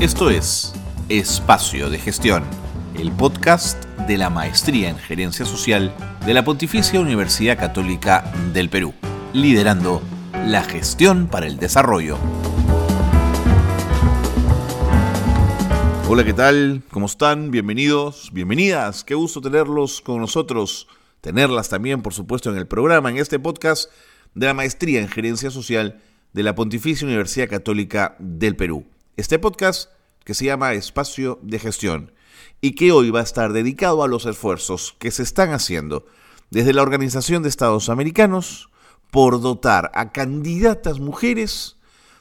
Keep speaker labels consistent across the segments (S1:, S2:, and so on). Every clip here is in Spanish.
S1: Esto es Espacio de Gestión, el podcast de la Maestría en Gerencia Social de la Pontificia Universidad Católica del Perú, liderando la gestión para el desarrollo. Hola, ¿qué tal? ¿Cómo están? Bienvenidos, bienvenidas. Qué gusto tenerlos con nosotros, tenerlas también, por supuesto, en el programa, en este podcast de la Maestría en Gerencia Social de la Pontificia Universidad Católica del Perú. Este podcast que se llama Espacio de Gestión y que hoy va a estar dedicado a los esfuerzos que se están haciendo desde la Organización de Estados Americanos por dotar a candidatas mujeres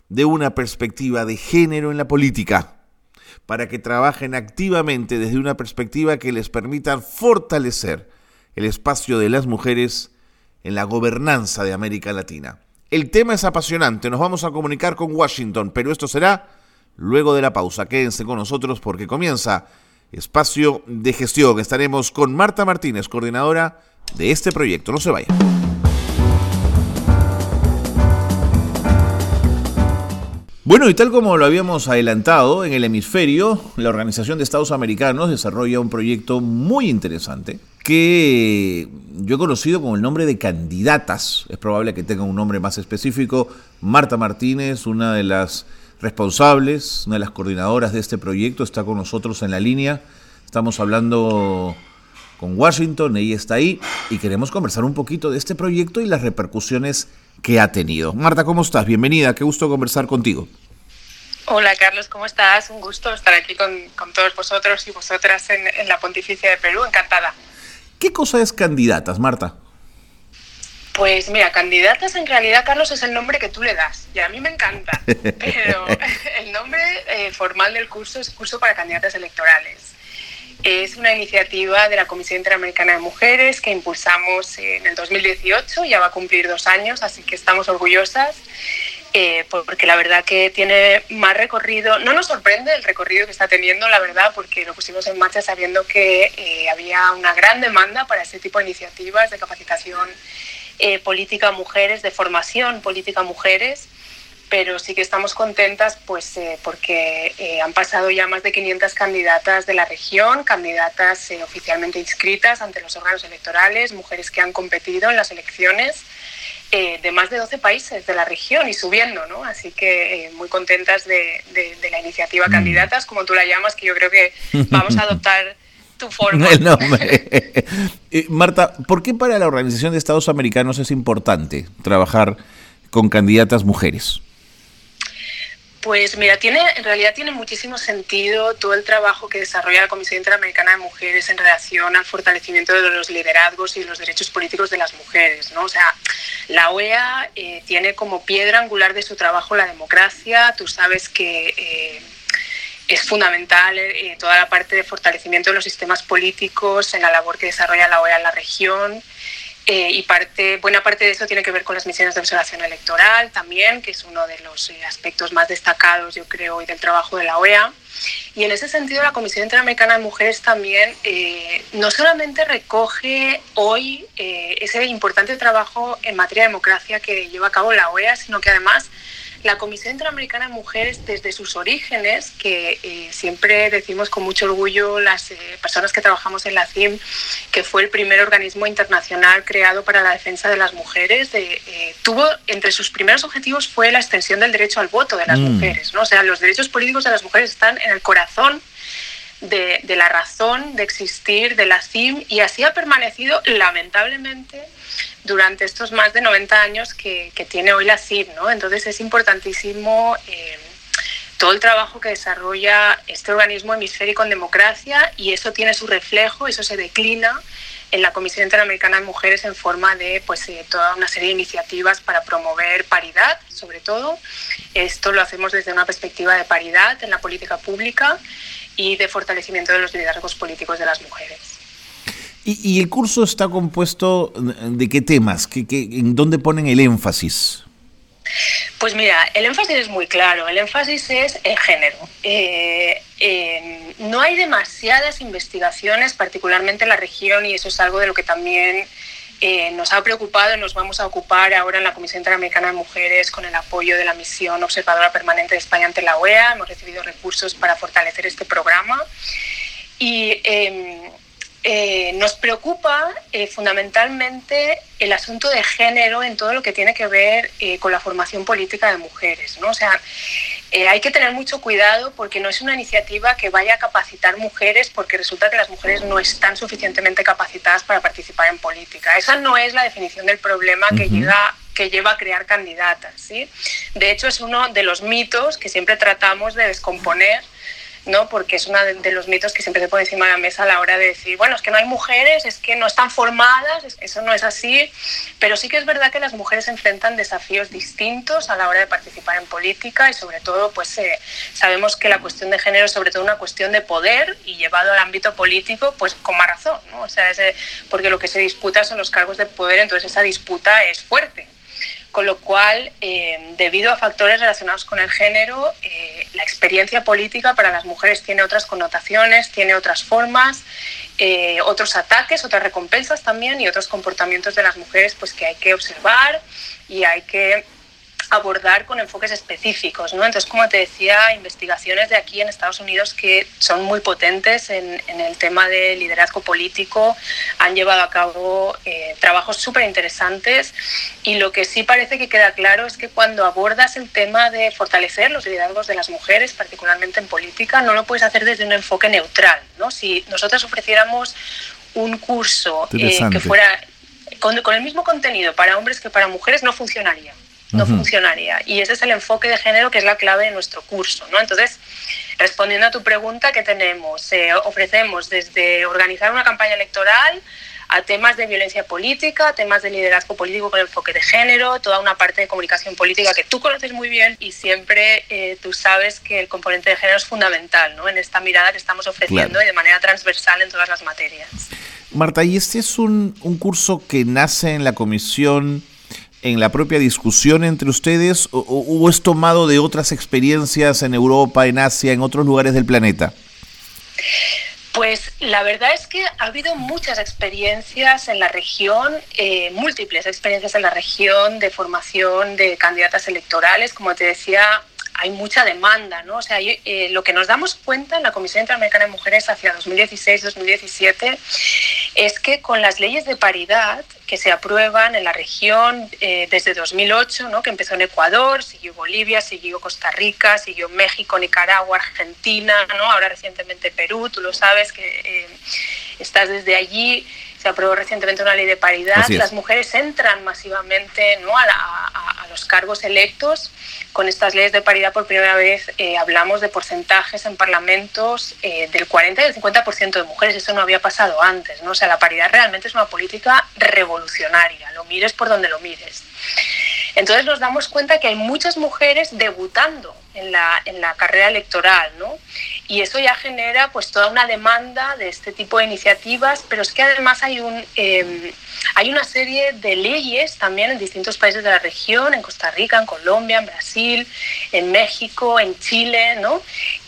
S1: de una perspectiva de género en la política, para que trabajen activamente desde una perspectiva que les permita fortalecer el espacio de las mujeres en la gobernanza de América Latina. El tema es apasionante, nos vamos a comunicar con Washington, pero esto será luego de la pausa. Quédense con nosotros porque comienza Espacio de Gestión. Estaremos con Marta Martínez, coordinadora de este proyecto. No se vayan. Bueno, y tal como lo habíamos adelantado, en el hemisferio, la Organización de Estados Americanos desarrolla un proyecto muy interesante que yo he conocido con el nombre de candidatas. Es probable que tenga un nombre más específico. Marta Martínez, una de las responsables, una de las coordinadoras de este proyecto, está con nosotros en la línea. Estamos hablando con Washington, ella está ahí y queremos conversar un poquito de este proyecto y las repercusiones que ha tenido. Marta, ¿cómo estás? Bienvenida, qué gusto conversar contigo.
S2: Hola Carlos, ¿cómo estás? Un gusto estar aquí con, todos vosotros y vosotras en, la Pontificia de Perú, encantada.
S1: ¿Qué cosa es candidatas, Marta?
S2: Pues mira, candidatas en realidad, Carlos, es el nombre que tú le das y a mí me encanta, pero el nombre eh, formal del curso es Curso para Candidatas Electorales. Es una iniciativa de la Comisión Interamericana de Mujeres que impulsamos en el 2018, ya va a cumplir dos años, así que estamos orgullosas. Eh, porque la verdad que tiene más recorrido. No nos sorprende el recorrido que está teniendo, la verdad, porque lo pusimos en marcha sabiendo que eh, había una gran demanda para este tipo de iniciativas de capacitación eh, política mujeres, de formación política mujeres pero sí que estamos contentas pues eh, porque eh, han pasado ya más de 500 candidatas de la región, candidatas eh, oficialmente inscritas ante los órganos electorales, mujeres que han competido en las elecciones de más de 12 países de la región y subiendo, ¿no? Así que muy contentas de, la iniciativa mm. Candidatas, como tú la llamas, que yo creo que vamos a adoptar tu forma. El
S1: nombre. Marta, ¿por qué para la Organización de Estados Americanos es importante trabajar con candidatas mujeres?
S2: Pues mira, tiene, en realidad tiene muchísimo sentido todo el trabajo que desarrolla la Comisión Interamericana de Mujeres en relación al fortalecimiento de los liderazgos y los derechos políticos de las mujeres. ¿no? O sea, la OEA eh, tiene como piedra angular de su trabajo la democracia. Tú sabes que eh, es fundamental eh, toda la parte de fortalecimiento de los sistemas políticos en la labor que desarrolla la OEA en la región. Eh, y parte, buena parte de eso tiene que ver con las misiones de observación electoral también, que es uno de los eh, aspectos más destacados, yo creo, hoy del trabajo de la OEA. Y en ese sentido, la Comisión Interamericana de Mujeres también eh, no solamente recoge hoy ese importante trabajo en materia de democracia que lleva a cabo la OEA, sino que además la Comisión Interamericana de Mujeres, desde sus orígenes, que eh, siempre decimos con mucho orgullo las eh, personas que trabajamos en la CIM, que fue el primer organismo internacional creado para la defensa de las mujeres, eh, tuvo entre sus primeros objetivos fue la extensión del derecho al voto de las mm. mujeres. ¿no? O sea, los derechos políticos de las mujeres están en el corazón de, de, la razón de existir de la CIM y así ha permanecido lamentablemente durante estos más de 90 años que, tiene hoy la CID. ¿no? Entonces es importantísimo eh, todo el trabajo que desarrolla este organismo hemisférico en democracia y eso tiene su reflejo, eso se declina en la Comisión Interamericana de Mujeres en forma de pues, eh, toda una serie de iniciativas para promover paridad, sobre todo. Esto lo hacemos desde una perspectiva de paridad en la política pública y de fortalecimiento de los liderazgos políticos de las mujeres.
S1: ¿Y, el curso está compuesto de qué temas? ¿Qué, en dónde ponen el énfasis?
S2: Pues mira, el énfasis es muy claro, el énfasis es el género. Eh, no hay demasiadas investigaciones, particularmente en la región, y eso es algo de lo que también eh, nos ha preocupado y nos vamos a ocupar ahora en la Comisión Interamericana de Mujeres con el apoyo de la misión observadora permanente de España ante la OEA. Hemos recibido recursos para fortalecer este programa. Y em, eh, nos preocupa eh, fundamentalmente el asunto de género en todo lo que tiene que ver con la formación política de mujeres. ¿no? O sea, hay que tener mucho cuidado porque no es una iniciativa que vaya a capacitar mujeres porque resulta que las mujeres no están suficientemente capacitadas para participar en política. Esa no es la definición del problema que, que lleva a crear candidatas. ¿sí? De hecho, es uno de los mitos que siempre tratamos de descomponer ¿no? porque es uno de, los mitos que siempre se pone encima de la mesa a la hora de decir, bueno, es que no hay mujeres, es que no están formadas, eso no es así, pero sí que es verdad que las mujeres enfrentan desafíos distintos a la hora de participar en política y sobre todo pues eh, sabemos que la cuestión de género es sobre todo una cuestión de poder y llevado al ámbito político pues con más razón, ¿no? o sea, porque lo que se disputa son los cargos de poder, entonces esa disputa es fuerte con lo cual, eh, debido a factores relacionados con el género, eh, la experiencia política para las mujeres tiene otras connotaciones, tiene otras formas, eh, otros ataques, otras recompensas también y otros comportamientos de las mujeres pues, que hay que observar y hay que abordar con enfoques específicos. ¿no? Entonces, como te decía, investigaciones de aquí en Estados Unidos que son muy potentes en, el tema de liderazgo político, han llevado a cabo eh, trabajos súper interesantes y lo que sí parece que queda claro es que cuando abordas el tema de fortalecer los liderazgos de las mujeres, particularmente en política, no lo puedes hacer desde un enfoque neutral. ¿no? Si nosotros ofreciéramos un curso eh, que fuera con, con el mismo contenido para hombres que para mujeres, no funcionaría no funcionaría. Y ese es el enfoque de género que es la clave de nuestro curso. ¿no? Entonces, respondiendo a tu pregunta, ¿qué tenemos? Eh, ofrecemos desde organizar una campaña electoral a temas de violencia política, temas de liderazgo político con enfoque de género, toda una parte de comunicación política que tú conoces muy bien y siempre eh, tú sabes que el componente de género es fundamental ¿no? en esta mirada que estamos ofreciendo y de manera transversal en todas las materias.
S1: Marta, y este es un, un curso que nace en la comisión en la propia discusión entre ustedes o, es tomado de otras experiencias en Europa, en Asia, en otros lugares del planeta?
S2: Pues la verdad es que ha habido muchas experiencias en la región, eh, múltiples experiencias en la región de formación de candidatas electorales. Como te decía, hay mucha demanda, ¿no? O sea, eh, lo que nos damos cuenta en la Comisión Interamericana de Mujeres hacia 2016-2017 es que con las leyes de paridad que se aprueban en la región eh, desde 2008, ¿no? que empezó en Ecuador, siguió Bolivia, siguió Costa Rica, siguió México, Nicaragua, Argentina, ¿no? ahora recientemente Perú, tú lo sabes que eh, estás desde allí se aprobó recientemente una ley de paridad, las mujeres entran masivamente ¿no? a, los cargos electos. Con estas leyes de paridad por primera vez eh, hablamos de porcentajes en parlamentos eh, del 40 y del 50% de mujeres. Eso no había pasado antes. ¿no? O sea, la paridad realmente es una política revolucionaria, lo mires por donde lo mires. Entonces nos damos cuenta que hay muchas mujeres debutando en la, en la carrera electoral, ¿no? Y eso ya genera pues toda una demanda de este tipo de iniciativas, pero es que además hay, un, em, hay una serie de leyes también en distintos países de la región, en Costa Rica, en Colombia, en Brasil, en México, en Chile, ¿no?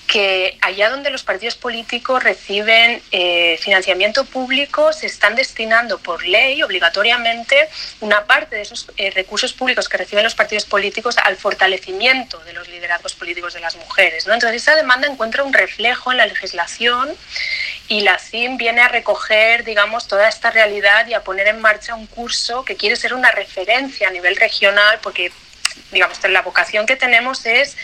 S2: que allá donde los partidos políticos reciben eh, financiamiento público se están destinando por ley obligatoriamente una parte de esos eh, recursos públicos que reciben los partidos políticos al fortalecimiento de los liderazgos políticos de las mujeres. ¿no? Entonces esa demanda encuentra un reflejo en la legislación y la CIM viene a recoger, digamos, toda esta realidad y a poner en marcha un curso que quiere ser una referencia a nivel regional porque digamos, la vocación que tenemos es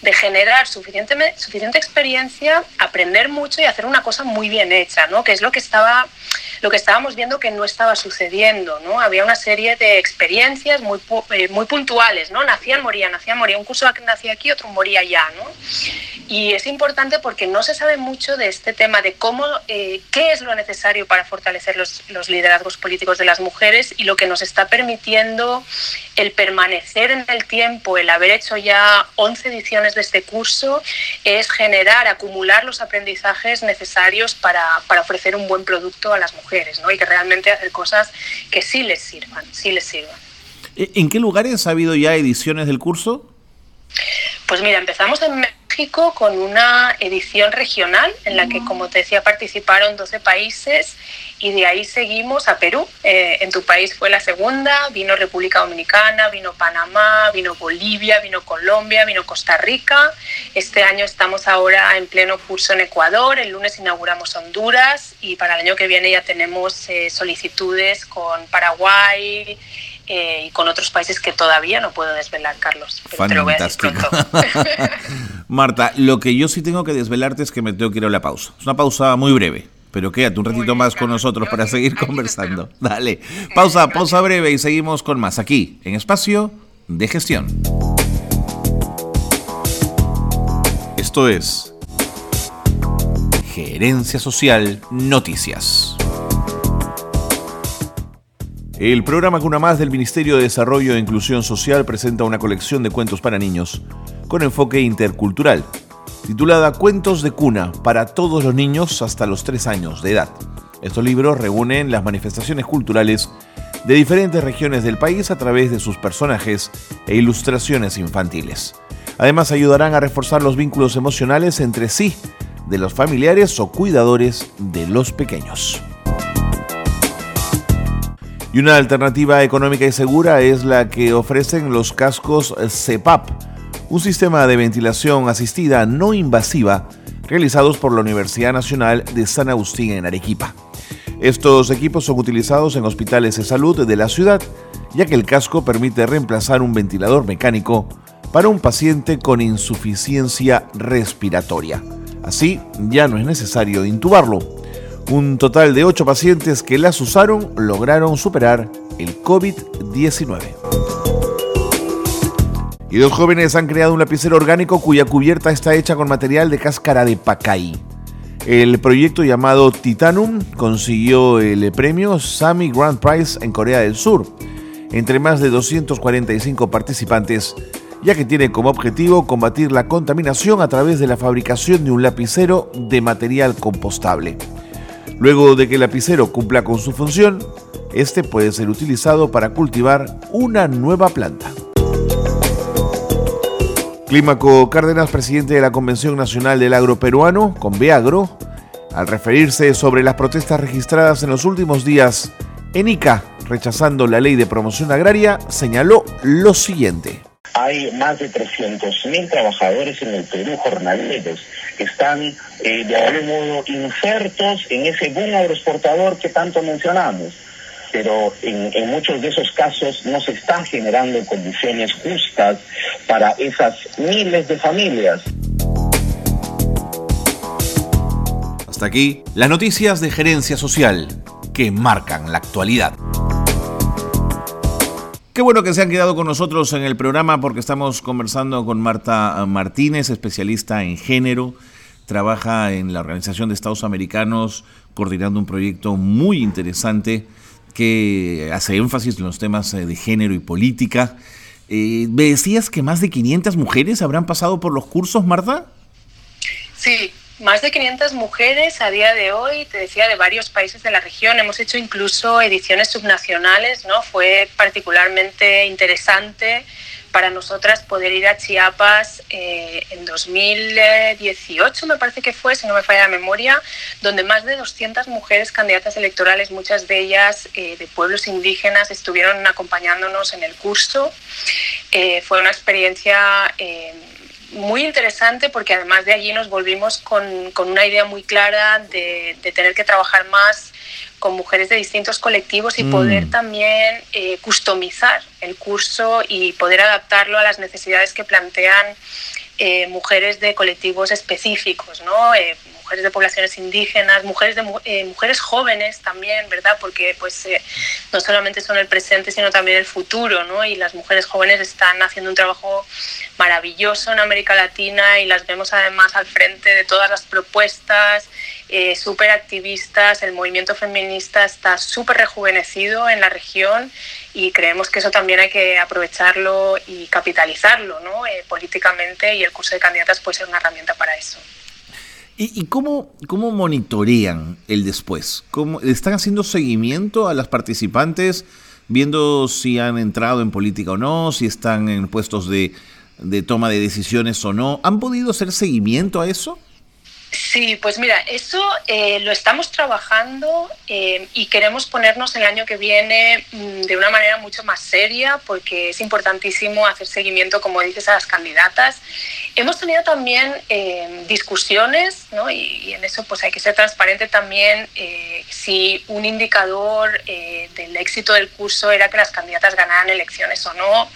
S2: de generar suficiente, suficiente experiencia, aprender mucho y hacer una cosa muy bien hecha, ¿no? Que es lo que estaba lo que estábamos viendo que no estaba sucediendo, ¿no? Había una serie de experiencias muy, eh, muy puntuales, ¿no? Nacían, morían, nacían, morían. Un curso nacía aquí, otro moría allá, ¿no? Y es importante porque no se sabe mucho de este tema de cómo, eh, qué es lo necesario para fortalecer los, los liderazgos políticos de las mujeres y lo que nos está permitiendo el permanecer en el tiempo, el haber hecho ya 11 ediciones de este curso, es generar, acumular los aprendizajes necesarios para, para ofrecer un buen producto a las mujeres. ¿no? Y que realmente hacer cosas que sí les sirvan, sí les sirvan.
S1: ¿En qué lugares ha habido ya ediciones del curso?
S2: Pues mira, empezamos en México con una edición regional en la que, como te decía, participaron 12 países y de ahí seguimos a Perú. Eh, en tu país fue la segunda, vino República Dominicana, vino Panamá, vino Bolivia, vino Colombia, vino Costa Rica. Este año estamos ahora en pleno curso en Ecuador, el lunes inauguramos Honduras y para el año que viene ya tenemos eh, solicitudes con Paraguay, eh, y con otros países que todavía no puedo desvelar, Carlos. Pero te lo voy a decir pronto.
S1: Marta, lo que yo sí tengo que desvelarte es que me tengo que ir a la pausa. Es una pausa muy breve. Pero quédate un ratito más con nosotros para seguir conversando. Dale. Pausa, pausa breve y seguimos con más aquí, en Espacio de Gestión. Esto es Gerencia Social Noticias. El programa Cuna Más del Ministerio de Desarrollo e Inclusión Social presenta una colección de cuentos para niños con enfoque intercultural, titulada Cuentos de Cuna para todos los niños hasta los 3 años de edad. Estos libros reúnen las manifestaciones culturales de diferentes regiones del país a través de sus personajes e ilustraciones infantiles. Además ayudarán a reforzar los vínculos emocionales entre sí de los familiares o cuidadores de los pequeños. Y una alternativa económica y segura es la que ofrecen los cascos CEPAP, un sistema de ventilación asistida no invasiva realizados por la Universidad Nacional de San Agustín en Arequipa. Estos equipos son utilizados en hospitales de salud de la ciudad, ya que el casco permite reemplazar un ventilador mecánico para un paciente con insuficiencia respiratoria. Así, ya no es necesario intubarlo. Un total de ocho pacientes que las usaron lograron superar el COVID-19. Y dos jóvenes han creado un lapicero orgánico cuya cubierta está hecha con material de cáscara de pacay. El proyecto llamado Titanum consiguió el premio Sami Grand Prize en Corea del Sur, entre más de 245 participantes, ya que tiene como objetivo combatir la contaminación a través de la fabricación de un lapicero de material compostable. Luego de que el lapicero cumpla con su función, este puede ser utilizado para cultivar una nueva planta. Clímaco Cárdenas, presidente de la Convención Nacional del Agro Peruano, con Beagro, al referirse sobre las protestas registradas en los últimos días en ICA, rechazando la ley de promoción agraria, señaló lo siguiente.
S3: Hay más de 300.000 trabajadores en el Perú, jornaleros, que están eh, de algún modo insertos en ese boom agroexportador que tanto mencionamos. Pero en, en muchos de esos casos no se están generando condiciones justas para esas miles de familias.
S1: Hasta aquí las noticias de gerencia social que marcan la actualidad. Qué bueno que se han quedado con nosotros en el programa porque estamos conversando con Marta Martínez, especialista en género, trabaja en la Organización de Estados Americanos coordinando un proyecto muy interesante que hace énfasis en los temas eh, de género y política. Eh, ¿Me decías que más de 500 mujeres habrán pasado por los cursos, Marta?
S2: Sí, más de 500 mujeres a día de hoy, te decía, de varios países de la región. Hemos hecho incluso ediciones subnacionales, ¿no? Fue particularmente interesante para nosotras poder ir a Chiapas eh, en 2018, me parece que fue, si no me falla la memoria, donde más de 200 mujeres candidatas electorales, muchas de ellas eh, de pueblos indígenas, estuvieron acompañándonos en el curso. Eh, fue una experiencia muy interesante porque además de allí nos volvimos con, con una idea muy clara de, de, tener que trabajar más con mujeres de distintos colectivos y poder mm. también eh, customizar el curso y poder adaptarlo a las necesidades que plantean eh, mujeres de colectivos específicos, ¿no? Eh, mujeres de poblaciones indígenas, mujeres de eh, mujeres jóvenes también, ¿verdad? Porque pues eh, no solamente son el presente, sino también el futuro, ¿no? Y las mujeres jóvenes están haciendo un trabajo maravilloso en América Latina y las vemos además al frente de todas las propuestas eh, súper activistas, el movimiento feminista está súper rejuvenecido en la región y creemos que eso también hay que aprovecharlo y capitalizarlo ¿no? Eh, políticamente y el curso de candidatas puede ser una herramienta para eso.
S1: ¿Y, cómo, cómo monitorean el después? ¿Cómo, ¿Están haciendo seguimiento a las participantes, viendo si han entrado en política o no, si están en puestos de de toma de decisiones o no. ¿Han podido hacer seguimiento a eso?
S2: Sí, pues mira, eso eh, lo estamos trabajando eh, y queremos ponernos el año que viene mm, de una manera mucho más seria porque es importantísimo hacer seguimiento, como dices, a las candidatas. Hemos tenido también eh, discusiones ¿no? y, en eso pues hay que ser transparente también si un indicador del éxito del curso era que las candidatas ganaran elecciones o no,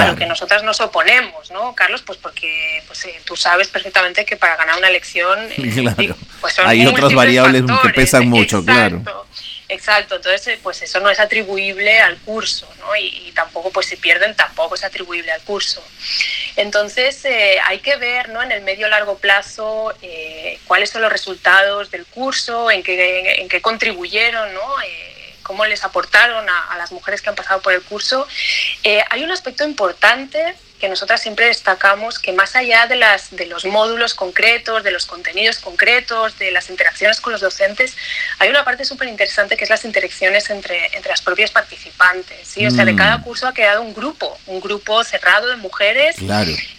S2: a lo que nosotras nos oponemos, ¿no, Carlos? Pues porque pues, tú sabes perfectamente que para ganar una elección
S1: claro. Pues Hay otras variables que pesan mucho, claro.
S2: Exacto, entonces eh, pues eso no es atribuible al curso, ¿no? Y, tampoco pues si pierden tampoco es atribuible al curso. Entonces eh, hay que ver, ¿no? En el medio largo plazo eh, cuáles son los resultados del curso, en qué, en qué contribuyeron, ¿no? cómo les aportaron a, a, las mujeres que han pasado por el curso. hay un aspecto importante que nosotras siempre destacamos que más allá de, las, de los módulos concretos, de los contenidos concretos, de las interacciones con los docentes, hay una parte súper interesante que es las interacciones entre, entre las propias participantes. ¿sí? O sea, de cada mm. curso ha quedado un grupo, un grupo cerrado de mujeres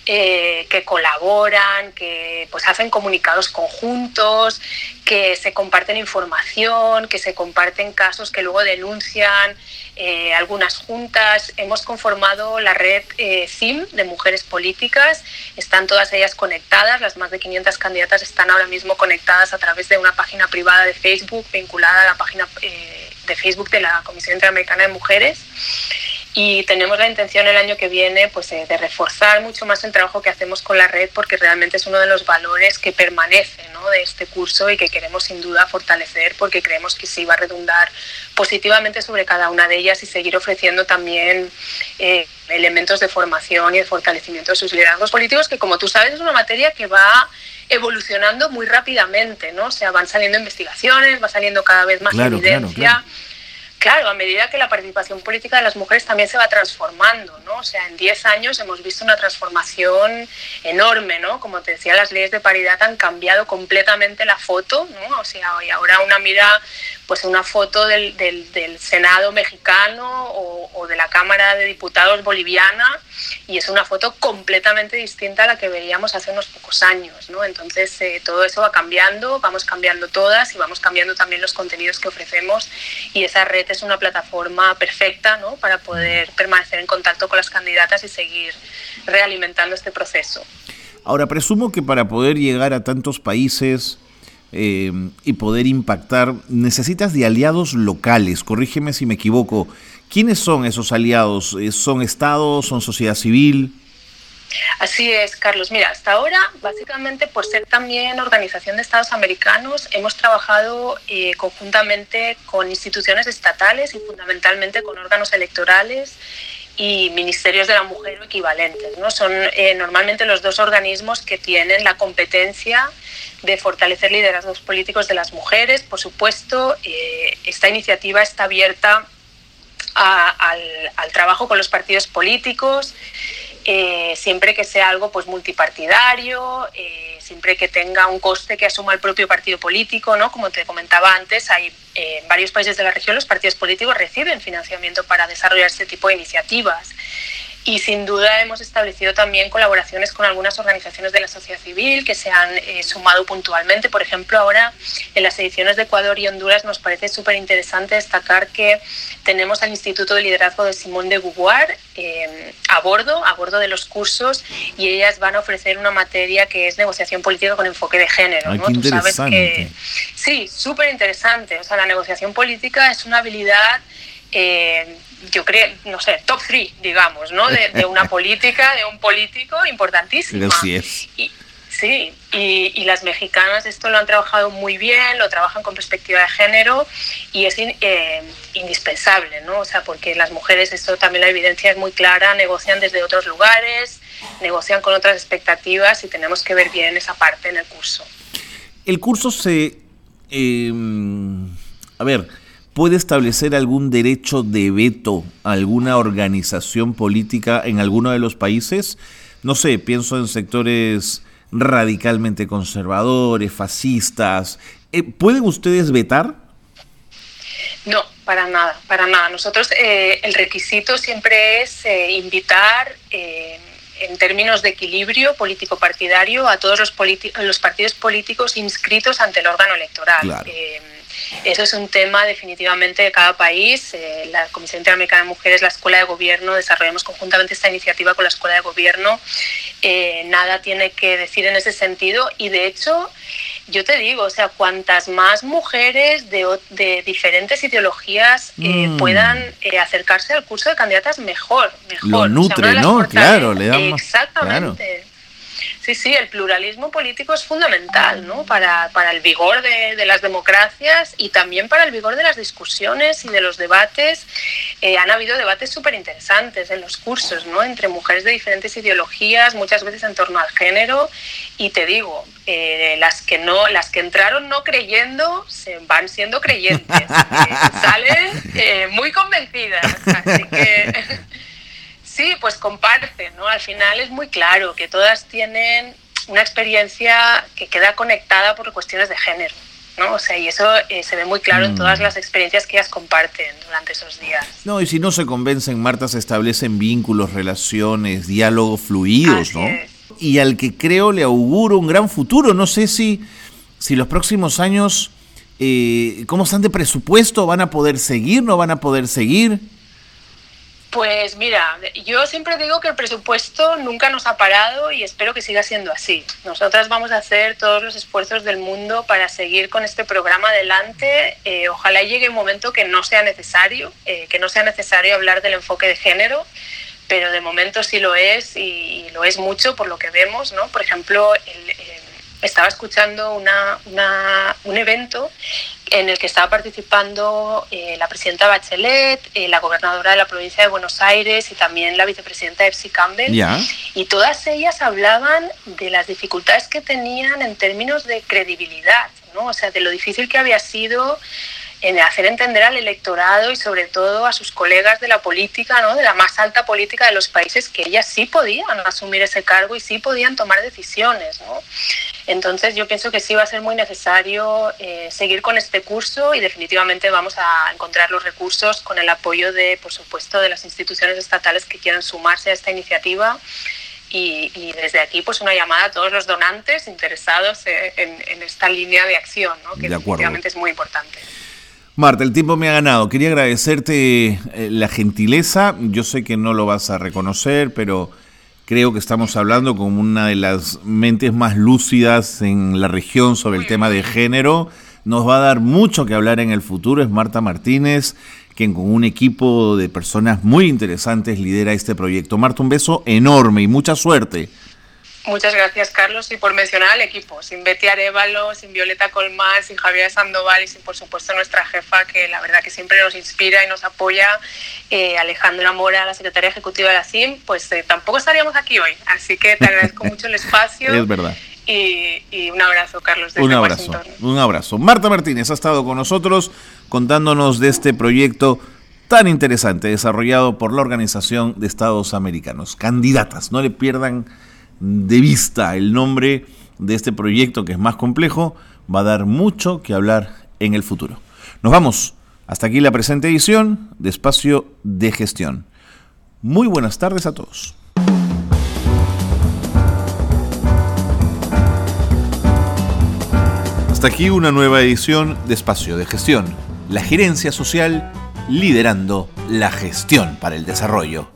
S2: eh, que colaboran, que pues hacen comunicados conjuntos, que se comparten información, que se comparten casos que luego denuncian. Eh, algunas juntas, hemos conformado la red eh, CIM de mujeres políticas, están todas ellas conectadas, las más de 500 candidatas están ahora mismo conectadas a través de una página privada de Facebook vinculada a la página eh, de Facebook de la Comisión Interamericana de Mujeres y tenemos la intención el año que viene pues, de reforzar mucho más el trabajo que hacemos con la red porque realmente es uno de los valores que permanece ¿no? de este curso y que queremos sin duda fortalecer porque creemos que sí va a redundar positivamente sobre cada una de ellas y seguir ofreciendo también eh, elementos de formación y de fortalecimiento de sus liderazgos políticos que como tú sabes es una materia que va evolucionando muy rápidamente, ¿no? O sea, van saliendo investigaciones, va saliendo cada vez más evidencia. Claro, a medida que la participación política de las mujeres también se va transformando, ¿no? O sea, en 10 años hemos visto una transformación enorme, ¿no? Como te decía, las leyes de paridad han cambiado completamente la foto, ¿no? O sea, y ahora una mira pues una foto del, del, Senado mexicano o, de la Cámara de Diputados boliviana y es una foto completamente distinta a la que veíamos hace unos pocos años. ¿no? Entonces eh, todo eso va cambiando, vamos cambiando todas y vamos cambiando también los contenidos que ofrecemos y esa red es una plataforma perfecta ¿no? para poder permanecer en contacto con las candidatas y seguir realimentando este proceso.
S1: Ahora, presumo que para poder llegar a tantos países eh, y poder impactar, necesitas de aliados locales. Corrígeme si me equivoco. ¿Quiénes son esos aliados? Eh, ¿Son estados? ¿Son sociedad civil?
S2: Así es, Carlos. Mira, hasta ahora, básicamente por ser también Organización de Estados Americanos, hemos trabajado eh, conjuntamente con instituciones estatales y fundamentalmente con órganos electorales y ministerios de la mujer equivalentes. ¿no? Son normalmente los dos organismos que tienen la competencia de fortalecer liderazgos políticos de las mujeres. Por supuesto, eh, esta iniciativa está abierta al, trabajo con los partidos políticos, eh, siempre que sea algo pues multipartidario, eh, siempre que tenga un coste que asuma el propio partido político, ¿no? Como te comentaba antes, hay en varios países de la región los partidos políticos reciben financiamiento para desarrollar este tipo de iniciativas. Y sin duda hemos establecido también colaboraciones con algunas organizaciones de la sociedad civil que se han eh, sumado puntualmente. Por ejemplo, ahora en las ediciones de Ecuador y Honduras nos parece súper interesante destacar que tenemos al Instituto de Liderazgo de Simón de Beauvoir eh, a bordo, a bordo de los cursos, y ellas van a ofrecer una materia que es negociación política con enfoque de género.
S1: ¿no? Tú sabes que
S2: sí, súper interesante. O sea, la negociación política es una habilidad eh, yo creo, no sé, top 3, digamos, ¿no? De, una política, de un político importantísimo. Y, sí, y, las mexicanas esto lo han trabajado muy bien, lo trabajan con perspectiva de género y es eh, indispensable, ¿no? O sea, porque las mujeres, esto también la evidencia es muy clara, negocian desde otros lugares, negocian con otras expectativas y tenemos que ver bien esa parte en el curso.
S1: El curso se... Eh, a ver, puede establecer algún derecho de veto a alguna organización política en alguno de los países? No sé, pienso en sectores radicalmente conservadores, fascistas. Eh, ¿Pueden ustedes vetar?
S2: No, para nada, para nada. Nosotros eh, el requisito siempre es eh, invitar en términos de equilibrio político-partidario a todos los, los, partidos políticos inscritos ante el órgano electoral. Eh, eso es un tema definitivamente de cada país. Eh, la Comisión Interamericana de Mujeres, la Escuela de Gobierno, desarrollamos conjuntamente esta iniciativa con la Escuela de Gobierno. Eh, nada tiene que decir en ese sentido y de hecho yo te digo, o sea, cuantas más mujeres de, diferentes ideologías eh, mm. puedan acercarse al curso de candidatas, mejor. mejor.
S1: Lo nutre, ¿no? Claro, le
S2: Exactamente. Sí, sí, el pluralismo político es fundamental ¿no? para, para el vigor de, de, las democracias y también para el vigor de las discusiones y de los debates. Eh, han habido debates súper interesantes en los cursos ¿no? entre mujeres de diferentes ideologías, muchas veces en torno al género. Y te digo, eh, las, que no, las que entraron no creyendo se van siendo creyentes. salen muy convencidas. Así que. Sí, pues comparte, ¿no? Al final es muy claro que todas tienen una experiencia que queda conectada por cuestiones de género. ¿no? O sea, y eso eh, se ve muy claro en todas mm. las experiencias que ellas comparten durante esos días.
S1: No, y si no se convencen, Marta, se establecen vínculos, relaciones, diálogos fluidos, ¿no? Y al que creo le auguro un gran futuro. No sé si, si los próximos años, eh, ¿cómo están de presupuesto? ¿Van a poder seguir? ¿No van a poder seguir?
S2: Pues mira, yo siempre digo que el presupuesto nunca nos ha parado y espero que siga siendo así. Nosotras vamos a hacer todos los esfuerzos del mundo para seguir con este programa adelante. Eh, ojalá llegue un momento que no sea necesario, eh, que no sea necesario hablar del enfoque de género, pero de momento sí lo es y, lo es mucho por lo que vemos, ¿no? Por ejemplo, el, estaba escuchando un evento en el que estaba participando eh, la presidenta Bachelet, eh, la gobernadora de la provincia de Buenos Aires y también la vicepresidenta Epsi Campbell. Y todas ellas hablaban de las dificultades que tenían en términos de credibilidad, ¿no? o sea, de lo difícil que había sido en hacer entender al electorado y sobre todo a sus colegas de la política, ¿no? de la más alta política de los países, que ellas sí podían asumir ese cargo y sí podían tomar decisiones. ¿no? Entonces yo pienso que sí va a ser muy necesario eh, seguir con este curso y definitivamente vamos a encontrar los recursos con el apoyo de, por supuesto, de las instituciones estatales que quieran sumarse a esta iniciativa. Y, desde aquí pues una llamada a todos los donantes interesados en, esta línea de acción, ¿no? que definitivamente es muy importante.
S1: Marta, el tiempo me ha ganado. Quería agradecerte eh, la gentileza. Yo sé que no lo vas a reconocer, pero creo que estamos hablando con una de las mentes más lúcidas en la región sobre el tema de género. Nos va a dar mucho que hablar en el futuro. Es Marta Martínez, quien con un equipo de personas muy interesantes lidera este proyecto. Marta, un beso enorme y mucha suerte.
S2: Muchas gracias, Carlos. Y por mencionar al equipo, sin Betty Arevalo, sin Violeta Colmán, sin Javier Sandoval y sin, por supuesto, nuestra jefa, que la verdad que siempre nos inspira y nos apoya, eh, Alejandra Mora, la secretaria ejecutiva de la CIM, pues eh, tampoco estaríamos aquí hoy. Así que te agradezco mucho el espacio.
S1: Es verdad.
S2: Y, un abrazo, Carlos.
S1: Desde un abrazo. Un abrazo. Marta Martínez ha estado con nosotros contándonos de este proyecto tan interesante desarrollado por la Organización de Estados Americanos. Candidatas, no le pierdan de vista el nombre de este proyecto que es más complejo, va a dar mucho que hablar en el futuro. Nos vamos. Hasta aquí la presente edición de Espacio de Gestión. Muy buenas tardes a todos. Hasta aquí una nueva edición de Espacio de Gestión. La gerencia social liderando la gestión para el desarrollo.